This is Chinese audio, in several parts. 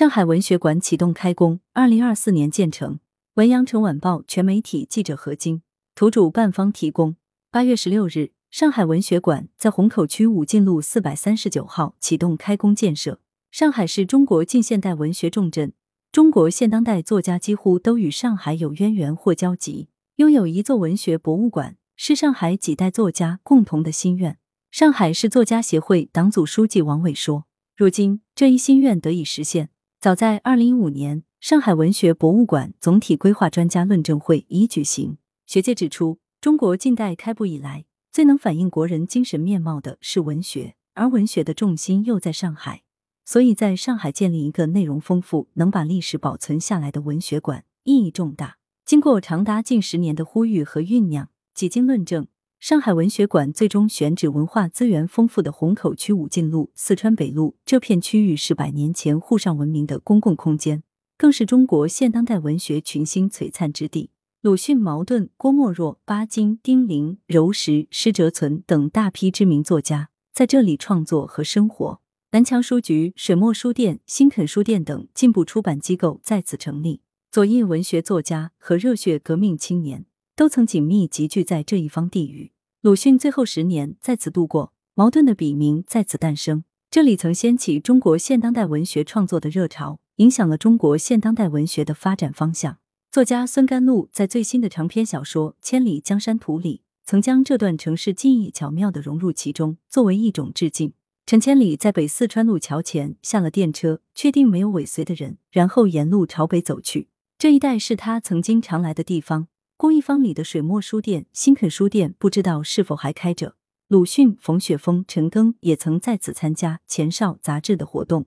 上海文学馆启动开工，二零二四年建成。文阳城晚报全媒体记者何晶，图主办方提供。八月十六日，上海文学馆在虹口区武进路四百三十九号启动开工建设。上海是中国近现代文学重镇，中国现当代作家几乎都与上海有渊源或交集。拥有一座文学博物馆，是上海几代作家共同的心愿。上海市作家协会党组书记王伟说：“如今，这一心愿得以实现。”早在二零一五年，上海文学博物馆总体规划专家论证会已举行。学界指出，中国近代开埠以来，最能反映国人精神面貌的是文学，而文学的重心又在上海，所以在上海建立一个内容丰富、能把历史保存下来的文学馆，意义重大。经过长达近十年的呼吁和酝酿，几经论证。上海文学馆最终选址文化资源丰富的虹口区武进路、四川北路这片区域，是百年前沪上文明的公共空间，更是中国现当代文学群星璀璨之地。鲁迅、茅盾、郭沫若、巴金、丁玲、柔石、施哲存等大批知名作家在这里创作和生活。南墙书局、水墨书店、新垦书店等进步出版机构在此成立。左翼文学作家和热血革命青年。都曾紧密集聚在这一方地域。鲁迅最后十年在此度过，矛盾的笔名在此诞生。这里曾掀起中国现当代文学创作的热潮，影响了中国现当代文学的发展方向。作家孙甘露在最新的长篇小说《千里江山图》里，曾将这段城市记忆巧妙的融入其中，作为一种致敬。陈千里在北四川路桥前下了电车，确定没有尾随的人，然后沿路朝北走去。这一带是他曾经常来的地方。公益坊里的水墨书店、新垦书店不知道是否还开着。鲁迅、冯雪峰、陈庚也曾在此参加《前哨》杂志的活动。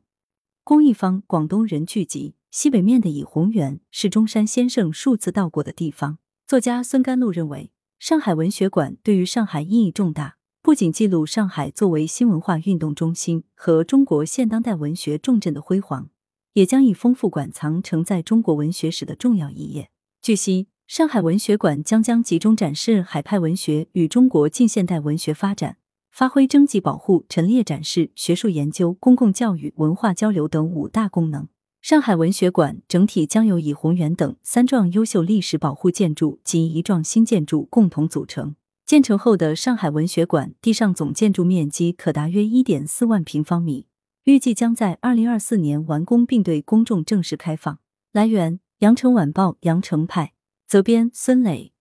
公益坊广东人聚集，西北面的倚红园是中山先生数次到过的地方。作家孙甘露认为，上海文学馆对于上海意义重大，不仅记录上海作为新文化运动中心和中国现当代文学重镇的辉煌，也将以丰富馆藏承载中国文学史的重要一页。据悉。上海文学馆将将集中展示海派文学与中国近现代文学发展，发挥征集保护、陈列展示、学术研究、公共教育、文化交流等五大功能。上海文学馆整体将由以红园等三幢优秀历史保护建筑及一幢新建筑共同组成。建成后的上海文学馆地上总建筑面积可达约一点四万平方米，预计将在二零二四年完工并对公众正式开放。来源：羊城晚报羊城派。责编：孙磊。